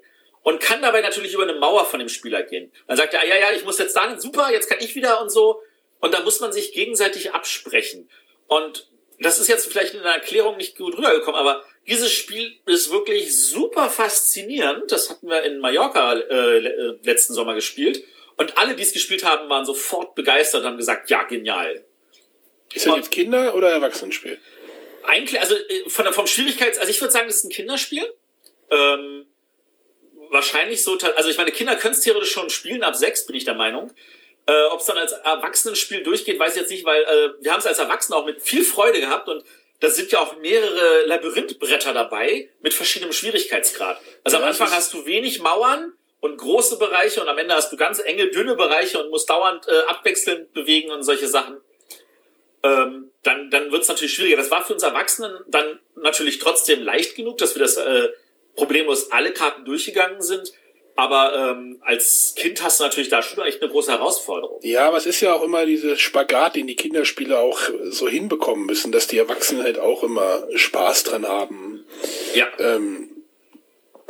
und kann dabei natürlich über eine Mauer von dem Spieler gehen. Dann sagt er, ja, ja, ich muss jetzt da, super, jetzt kann ich wieder und so. Und da muss man sich gegenseitig absprechen. Und das ist jetzt vielleicht in der Erklärung nicht gut rübergekommen, aber dieses Spiel ist wirklich super faszinierend. Das hatten wir in Mallorca äh, äh letzten Sommer gespielt. Und alle, die es gespielt haben, waren sofort begeistert und haben gesagt, ja, genial. Ist das jetzt Kinder- oder Erwachsenenspiel? Eigentlich, also äh, von der, vom Schwierigkeits, also ich würde sagen, das ist ein Kinderspiel. Ähm, wahrscheinlich so, also ich meine, Kinder können es theoretisch schon spielen, ab sechs bin ich der Meinung. Äh, Ob es dann als Erwachsenenspiel durchgeht, weiß ich jetzt nicht, weil äh, wir haben es als Erwachsene auch mit viel Freude gehabt und da sind ja auch mehrere Labyrinthbretter dabei mit verschiedenem Schwierigkeitsgrad. Also ja, am Anfang hast du wenig Mauern und große Bereiche und am Ende hast du ganz enge, dünne Bereiche und musst dauernd äh, abwechselnd bewegen und solche Sachen. Ähm, dann dann wird es natürlich schwieriger. Das war für uns Erwachsenen dann natürlich trotzdem leicht genug, dass wir das äh, problemlos alle Karten durchgegangen sind. Aber ähm, als Kind hast du natürlich da schon echt eine große Herausforderung. Ja, aber es ist ja auch immer diese Spagat, den die Kinderspiele auch so hinbekommen müssen, dass die Erwachsenen halt auch immer Spaß dran haben. Ja. Ähm,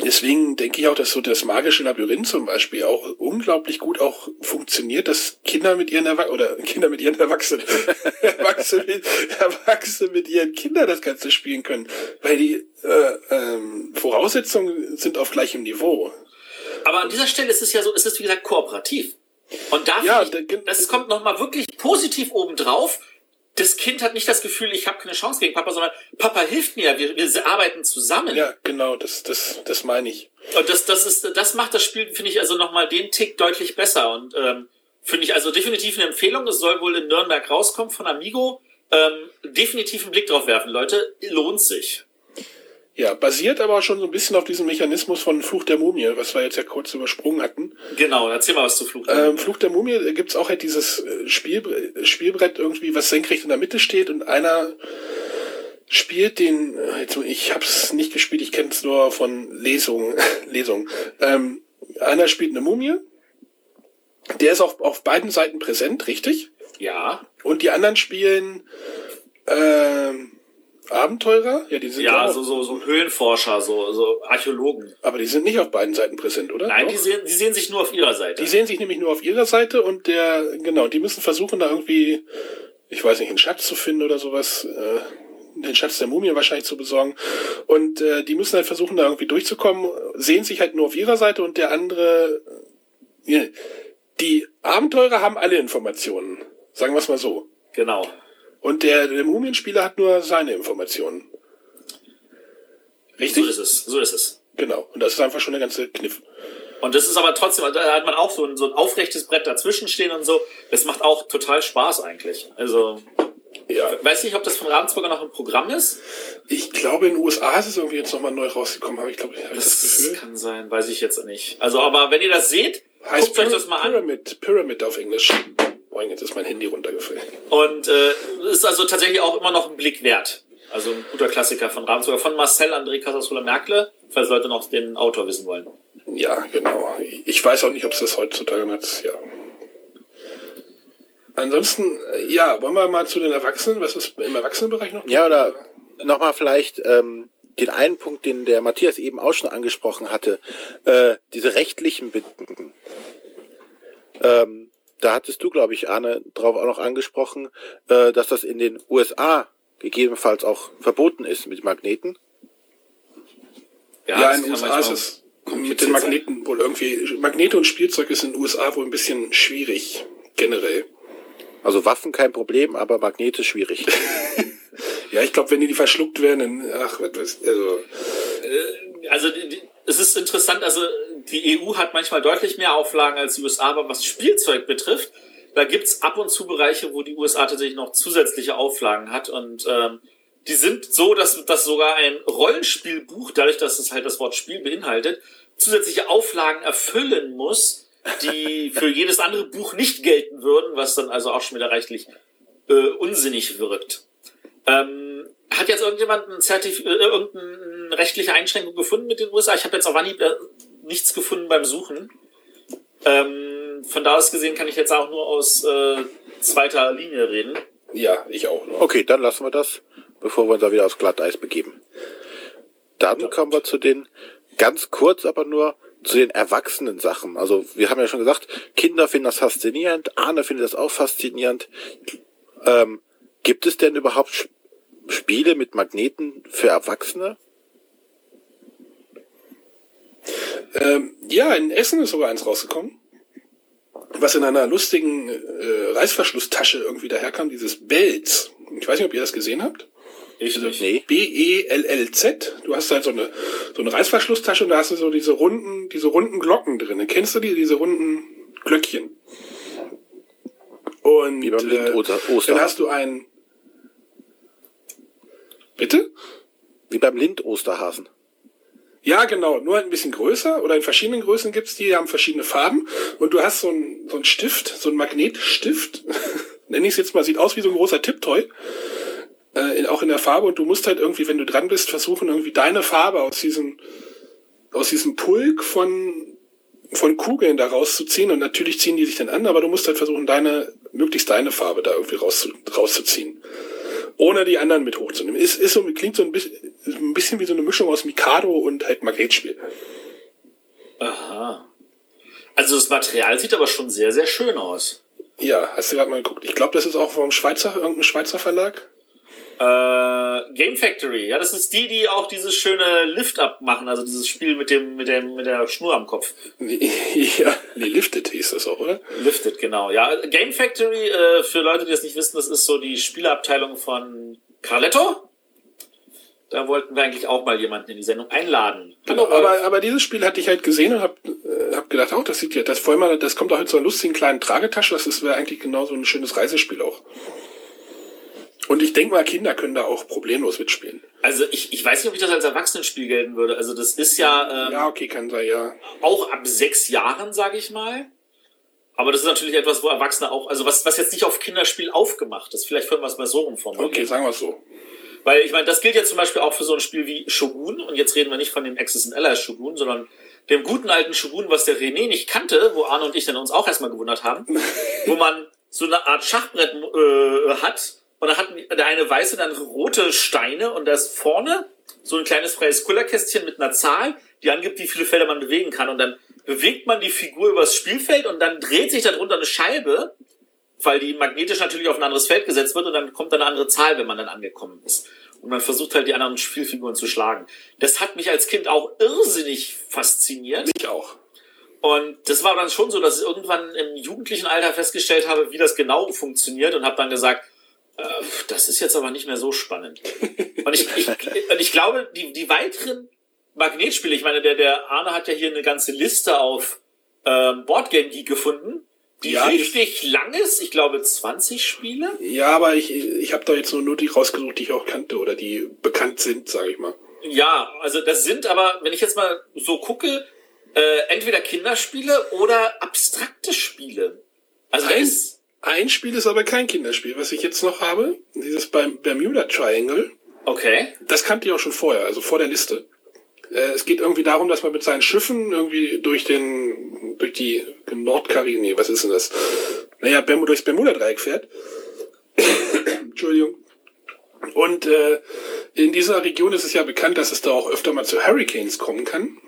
deswegen denke ich auch, dass so das magische Labyrinth zum Beispiel auch unglaublich gut auch funktioniert, dass Kinder mit ihren Erwachsenen oder Kinder mit ihren Erwachsenen, [LAUGHS] Erwachsene, mit, Erwachsene mit ihren Kindern das Ganze spielen können, weil die äh, ähm, Voraussetzungen sind auf gleichem Niveau. Aber an dieser Stelle ist es ja so, es ist wie gesagt kooperativ. Und da ja, ich, das kommt nochmal wirklich positiv obendrauf. Das Kind hat nicht das Gefühl, ich habe keine Chance gegen Papa, sondern Papa hilft mir, wir, wir arbeiten zusammen. Ja, genau, das, das, das meine ich. Und das, das ist, das macht das Spiel, finde ich, also nochmal den Tick deutlich besser. Und ähm, finde ich also definitiv eine Empfehlung. Es soll wohl in Nürnberg rauskommen von Amigo. Ähm, definitiv einen Blick drauf werfen, Leute. Lohnt sich. Ja, basiert aber schon so ein bisschen auf diesem Mechanismus von Fluch der Mumie, was wir jetzt ja kurz übersprungen hatten. Genau, erzähl mal was zu Fluch der ähm, Mumie. Fluch der Mumie gibt's auch halt dieses äh, Spiel, Spielbrett irgendwie, was senkrecht in der Mitte steht und einer spielt den, äh, ich hab's nicht gespielt, ich kenne es nur von Lesungen, [LAUGHS] Lesungen. Ähm, einer spielt eine Mumie, der ist auch auf beiden Seiten präsent, richtig? Ja. Und die anderen spielen ähm, Abenteurer? Ja, die sind ja, ja so, so, so Höhlenforscher, so, so Archäologen. Aber die sind nicht auf beiden Seiten präsent, oder? Nein, die sehen, die sehen sich nur auf ihrer Seite. Die sehen sich nämlich nur auf ihrer Seite und der, genau, die müssen versuchen, da irgendwie, ich weiß nicht, einen Schatz zu finden oder sowas, äh, den Schatz der Mumie wahrscheinlich zu besorgen. Und äh, die müssen halt versuchen, da irgendwie durchzukommen, sehen sich halt nur auf ihrer Seite und der andere, äh, die Abenteurer haben alle Informationen. Sagen wir es mal so. Genau. Und der, der Mumienspieler hat nur seine Informationen. Richtig? So ist es. So ist es. Genau. Und das ist einfach schon der ganze Kniff. Und das ist aber trotzdem, da hat man auch so ein, so ein aufrechtes Brett dazwischen stehen und so. Das macht auch total Spaß eigentlich. Also, Ja. weiß nicht, ob das von Ravensburger noch im Programm ist. Ich glaube, in den USA ist es irgendwie jetzt nochmal neu rausgekommen, habe ich glaube, habe ich das Das Gefühl. kann sein, weiß ich jetzt nicht. Also, aber wenn ihr das seht, Heißt guckt euch Pyra- das mal an. Pyramid, Pyramid auf Englisch. Boah, jetzt ist mein Handy runtergefallen. Und äh, ist also tatsächlich auch immer noch ein Blick wert. Also ein guter Klassiker von Ravensburger, von Marcel André Casasola-Merkle, falls Leute noch den Autor wissen wollen. Ja, genau. Ich weiß auch nicht, ob es das heutzutage noch. Ja. Ansonsten, äh, ja, wollen wir mal zu den Erwachsenen, was ist im Erwachsenenbereich noch? Ja, oder nochmal vielleicht ähm, den einen Punkt, den der Matthias eben auch schon angesprochen hatte, äh, diese rechtlichen Bitten. Ähm, da hattest du, glaube ich, Arne, drauf auch noch angesprochen, äh, dass das in den USA gegebenenfalls auch verboten ist mit Magneten. Ja, das in den USA ist es mit den Magneten wohl irgendwie, Magnete und Spielzeug ist in den USA wohl ein bisschen schwierig, generell. Also Waffen kein Problem, aber Magnete schwierig. [LAUGHS] Ja, ich glaube, wenn die, die verschluckt werden, dann, ach, was weiß, also, Also die, die, es ist interessant, also die EU hat manchmal deutlich mehr Auflagen als die USA, aber was Spielzeug betrifft, da gibt's ab und zu Bereiche, wo die USA tatsächlich noch zusätzliche Auflagen hat und ähm, die sind so, dass, dass sogar ein Rollenspielbuch, dadurch, dass es halt das Wort Spiel beinhaltet, zusätzliche Auflagen erfüllen muss, die [LAUGHS] für jedes andere Buch nicht gelten würden, was dann also auch schon wieder reichlich äh, unsinnig wirkt. Ähm, hat jetzt irgendjemand ein Zertif äh, irgendeine rechtliche Einschränkung gefunden mit den USA? Ich habe jetzt auf Anhieb nichts gefunden beim Suchen. Ähm, von da aus gesehen kann ich jetzt auch nur aus äh, zweiter Linie reden. ja, ich auch noch. Okay, dann lassen wir das, bevor wir uns da wieder aufs Glatteis begeben. Dann kommen wir zu den, ganz kurz aber nur, zu den erwachsenen Sachen. Also wir haben ja schon gesagt, Kinder finden das faszinierend, Arne findet das auch faszinierend. Ähm, gibt es denn überhaupt Spiele mit Magneten für Erwachsene? Ähm, ja, in Essen ist sogar eins rausgekommen. Was in einer lustigen äh, Reißverschlusstasche irgendwie daherkam, dieses Bells. Ich weiß nicht, ob ihr das gesehen habt. Ich nicht. Nee. B-E-L-L-Z. Du hast halt so eine, so eine Reißverschlusstasche und da hast du so diese runden, diese runden Glocken drin. Kennst du die, diese runden Glöckchen? Und Wie beim Lindoster- dann hast du ein Bitte? Wie beim Lind-Osterhasen. Ja, genau, nur ein bisschen größer oder in verschiedenen Größen gibt's die, die haben verschiedene Farben. Und du hast so einen so einen Stift, so einen Magnetstift, [LAUGHS] nenne ich es jetzt mal, sieht aus wie so ein großer Tipptoy, äh, auch in der Farbe. Und du musst halt irgendwie, wenn du dran bist, versuchen irgendwie deine Farbe aus diesem aus diesem Pulk von von Kugeln da rauszuziehen. Und natürlich ziehen die sich dann an, aber du musst halt versuchen, deine möglichst deine Farbe da irgendwie rauszu, rauszuziehen ohne die anderen mit hochzunehmen. Ist, ist so, klingt so ein bisschen, ein bisschen wie so eine Mischung aus Mikado und halt Magnetspiel. Aha. Also das Material sieht aber schon sehr, sehr schön aus. Ja, hast du gerade mal geguckt. Ich glaube, das ist auch vom Schweizer, irgendein Schweizer Verlag. Äh, Game Factory, ja, das ist die, die auch dieses schöne Lift-Up machen, also dieses Spiel mit dem, mit dem, mit der Schnur am Kopf. [LAUGHS] ja, nee, Lifted hieß das auch, oder? Lifted, genau. Ja, Game Factory, äh, für Leute, die das nicht wissen, das ist so die Spieleabteilung von Carletto. Da wollten wir eigentlich auch mal jemanden in die Sendung einladen. Genau, aber, aber dieses Spiel hatte ich halt gesehen und hab, äh, hab gedacht, oh, das sieht ja, das vor allem, das kommt auch in so einer lustigen kleinen Tragetasche, das ist- wäre eigentlich genau so ein schönes Reisespiel auch. Und ich denke mal, Kinder können da auch problemlos mitspielen. Also ich, ich weiß nicht, ob ich das als Erwachsenenspiel gelten würde. Also das ist ja, ähm, Ja, okay, kann sein, ja. auch ab sechs Jahren, sage ich mal. Aber das ist natürlich etwas, wo Erwachsene auch, also was, was jetzt nicht auf Kinderspiel aufgemacht ist. Vielleicht können wir es mal so rumformulieren. Okay, sagen wir es so. Weil ich meine, das gilt ja zum Beispiel auch für so ein Spiel wie Shogun. Und jetzt reden wir nicht von dem Axis and Allies Shogun, sondern dem guten alten Shogun, was der René nicht kannte, wo Arne und ich dann uns auch erstmal gewundert haben, [LAUGHS] wo man so eine Art Schachbrett äh, hat und da hat der eine weiße dann rote Steine und da ist vorne so ein kleines freies Kullerkästchen mit einer Zahl, die angibt, wie viele Felder man bewegen kann. Und dann bewegt man die Figur übers Spielfeld und dann dreht sich darunter eine Scheibe, weil die magnetisch natürlich auf ein anderes Feld gesetzt wird und dann kommt dann eine andere Zahl, wenn man dann angekommen ist. Und man versucht halt die anderen Spielfiguren zu schlagen. Das hat mich als Kind auch irrsinnig fasziniert. Ich auch. Und das war dann schon so, dass ich irgendwann im jugendlichen Alter festgestellt habe, wie das genau funktioniert und habe dann gesagt, Das ist jetzt aber nicht mehr so spannend. [LAUGHS] Und ich, ich, und ich glaube, die, die weiteren Magnetspiele, ich meine, der, der Arne hat ja hier eine ganze Liste auf ähm, Boardgame Geek gefunden, die Ja, richtig lang ist. Ich glaube 20 Spiele. Ja, aber ich, ich habe da jetzt nur, nur die rausgesucht, die ich auch kannte oder die bekannt sind, sage ich mal. Ja, also das sind aber, wenn ich jetzt mal so gucke, äh, entweder Kinderspiele oder abstrakte Spiele. Also da Ein, ist, ein Spiel ist aber kein Kinderspiel. Was ich jetzt noch habe, dieses beim Bermuda Triangle, okay. das kannte ich auch schon vorher, also vor der Liste. Äh, es geht irgendwie darum, dass man mit seinen Schiffen irgendwie durch den, durch die Nordkaribik, nee, was ist denn das? Naja, Bermu, durchs Bermuda-Dreieck fährt. [COUGHS] Entschuldigung. Und äh, in dieser Region ist es ja bekannt, dass es da auch öfter mal zu Hurricanes kommen kann.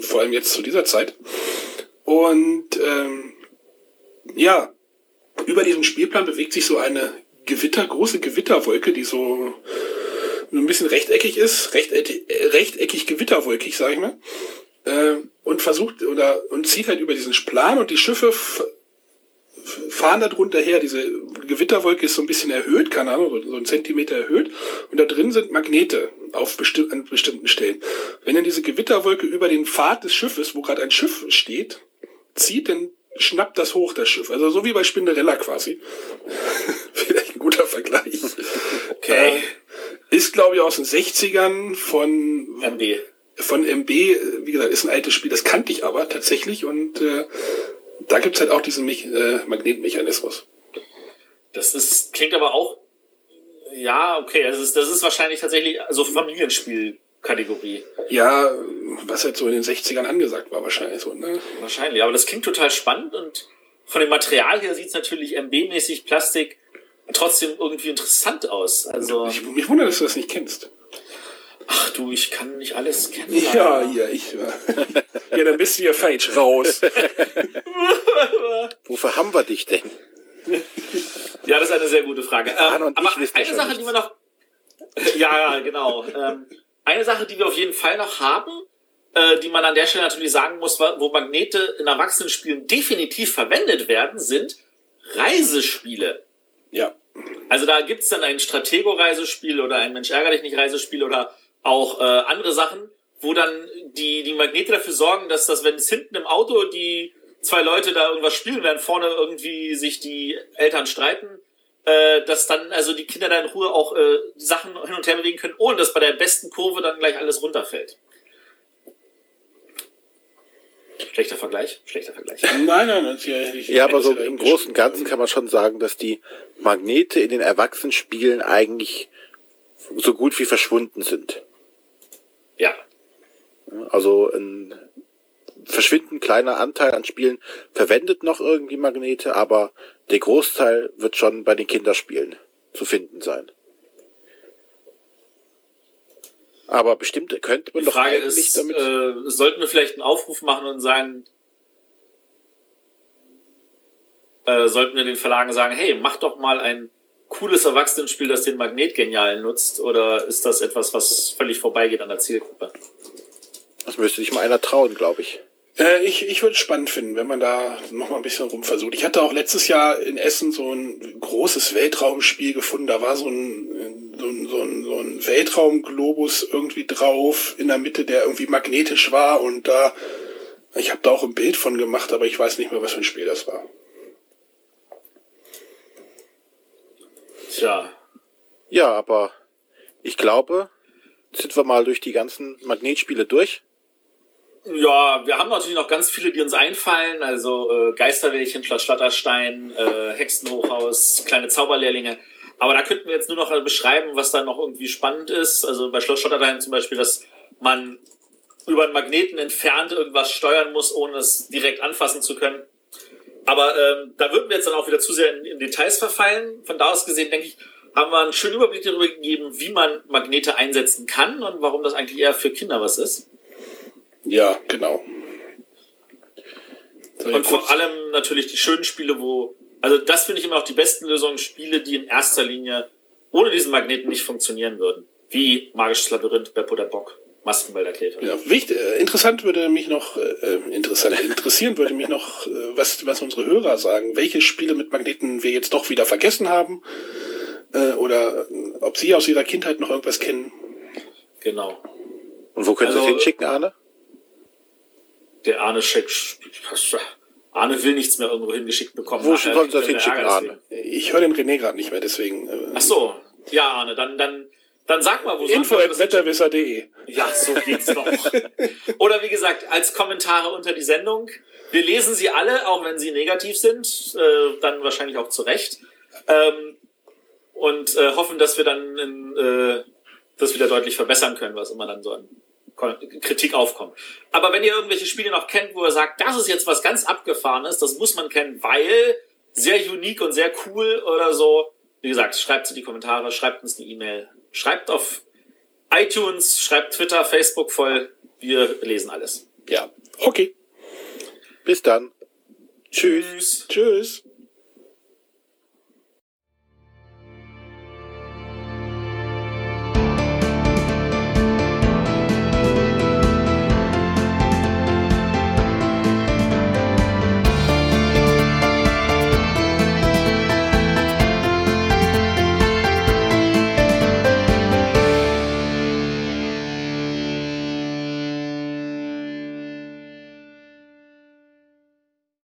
Vor allem jetzt zu dieser Zeit. Und ähm, ja, über diesen Spielplan bewegt sich so eine Gewitter, große Gewitterwolke, die so ein bisschen rechteckig ist, rechteckig, äh, rechteckig gewitterwolkig, sag ich mal, äh, und versucht oder und zieht halt über diesen Plan und die Schiffe fahren da drunter her. Diese Gewitterwolke ist so ein bisschen erhöht, keine Ahnung, so- so ein Zentimeter erhöht und da drin sind Magnete auf besti an bestimmten Stellen. Wenn dann diese Gewitterwolke über den Pfad des Schiffes, wo gerade ein Schiff steht, zieht, dann schnappt das hoch, das Schiff. Also so wie bei Spinderella quasi. [LAUGHS] Vielleicht ein guter Vergleich. Okay. Äh, ist, glaube ich, aus den 60ern von, MB. von MB. äh, Wie gesagt, ist ein altes Spiel, das kannte ich aber tatsächlich. Und äh, da gibt's halt auch diesen Mech äh, Magnetmechanismus. Das ist, klingt aber auch, ja, okay, das ist, das ist wahrscheinlich tatsächlich so Familienspielkategorie. Ja, was halt so in den 60ern angesagt war wahrscheinlich so. Ne? Wahrscheinlich. Aber das klingt total spannend und von dem Material her sieht es natürlich MB-mäßig Plastik trotzdem irgendwie interessant aus. Also, Ich, mich wundert, dass du das nicht kennst. ach du, ich kann nicht alles kennen. Ja, ja, ich. Ja, [LAUGHS] ja dann bist du ja falsch raus. [LAUGHS] Wofür haben wir dich denn? Ja, das ist eine sehr gute Frage. Ähm, aber eine Sache, die wir noch. ja, ja, genau. Ähm, eine Sache, die wir auf jeden Fall noch haben, äh, die man an der Stelle natürlich sagen muss, wo Magnete in Erwachsenenspielen definitiv verwendet werden, sind Reisespiele. Ja. Also da gibt's dann ein Stratego-Reisespiel oder ein Mensch ärger dich nicht Reisespiel oder auch äh, andere Sachen, wo dann die, die Magnete dafür sorgen, dass das, wenn es hinten im Auto die zwei Leute da irgendwas spielen, während vorne irgendwie sich die Eltern streiten, äh, dass dann also die Kinder da in Ruhe auch äh, Sachen hin und her bewegen können, ohne dass bei der besten Kurve dann gleich alles runterfällt. Schlechter Vergleich? Schlechter Vergleich. [LAUGHS] Nein, nein, das ist ja, ich, Ja, aber so im Großen und Ganzen kann man schon sagen, dass die Magnete in den Erwachsenenspielen eigentlich so gut wie verschwunden sind. Ja. Also ein verschwindend kleiner Anteil an Spielen verwendet noch irgendwie Magnete, aber der Großteil wird schon bei den Kinderspielen zu finden sein. Aber bestimmt könnte man Die doch Frage eigentlich ist, damit. äh, sollten wir vielleicht einen Aufruf machen und sagen, äh, sollten wir den Verlagen sagen, hey, mach doch mal ein cooles Erwachsenenspiel, das den Magnet genial nutzt, oder ist das etwas, was völlig vorbeigeht an der Zielgruppe? das müsste sich mal einer trauen, glaube ich. Äh, ich ich würde es spannend finden, wenn man da noch mal ein bisschen rumversucht. Ich hatte auch letztes Jahr in Essen so ein großes Weltraumspiel gefunden. Da war so ein, so ein, so ein, so ein Weltraumglobus irgendwie drauf in der Mitte, der irgendwie magnetisch war. Und da, ich habe da auch ein Bild von gemacht, aber ich weiß nicht mehr, was für ein Spiel das war. Tja, Ja, aber ich glaube, sind wir mal durch die ganzen Magnetspiele durch. Ja, wir haben natürlich noch ganz viele, die uns einfallen. Also äh, Geisterwählchen, Schloss Schlatterstein, äh, Hexenhochhaus, kleine Zauberlehrlinge. Aber da könnten wir jetzt nur noch äh, beschreiben, was da noch irgendwie spannend ist. Also bei Schloss Schotterstein zum Beispiel, dass man über einen Magneten entfernt irgendwas steuern muss, ohne es direkt anfassen zu können. Aber ähm, da würden wir jetzt dann auch wieder zu sehr in, in Details verfallen. Von da aus gesehen, denke ich, haben wir einen schönen Überblick darüber gegeben, wie man Magnete einsetzen kann und warum das eigentlich eher für Kinder was ist. Ja, genau. Ich Und vor allem natürlich die schönen Spiele, wo, also das finde ich immer noch die besten Lösungen, Spiele, die in erster Linie ohne diesen Magneten nicht funktionieren würden. Wie Magisches Labyrinth, Beppo der Bock, Maskenwälder Käfer. Ja, wichtig, äh, interessant würde mich noch, äh, äh, interessant, [LAUGHS] interessieren würde mich noch, äh, was, was unsere Hörer sagen, welche Spiele mit Magneten wir jetzt doch wieder vergessen haben. Äh, oder äh, ob Sie aus Ihrer Kindheit noch irgendwas kennen. Genau. Und wo können Sie Also- es hinschicken, Arne? Der Arne schickt. Arne will nichts mehr irgendwo hingeschickt bekommen. Wo Sie das hinschicken, Arne? Ich höre den René gerade nicht mehr, deswegen. Äh, Ach so. Ja, Arne, dann, dann, dann sag mal, wo Info das wetterwisser.de. Ja, so geht's doch. [LAUGHS] Oder wie gesagt, als Kommentare unter die Sendung. Wir lesen sie alle, auch wenn sie negativ sind, äh, dann wahrscheinlich auch zu Recht. Ähm, und äh, hoffen, dass wir dann in, äh, das wieder deutlich verbessern können, was immer dann so an Kritik aufkommt. Aber wenn ihr irgendwelche Spiele noch kennt, wo ihr sagt, das ist jetzt was ganz Abgefahrenes, das muss man kennen, weil sehr unique und sehr cool oder so, wie gesagt, schreibt es in die Kommentare, schreibt uns eine E-Mail, schreibt auf iTunes, schreibt Twitter, Facebook voll. Wir lesen alles. Ja, okay. Bis dann. Tschüss. Tschüss.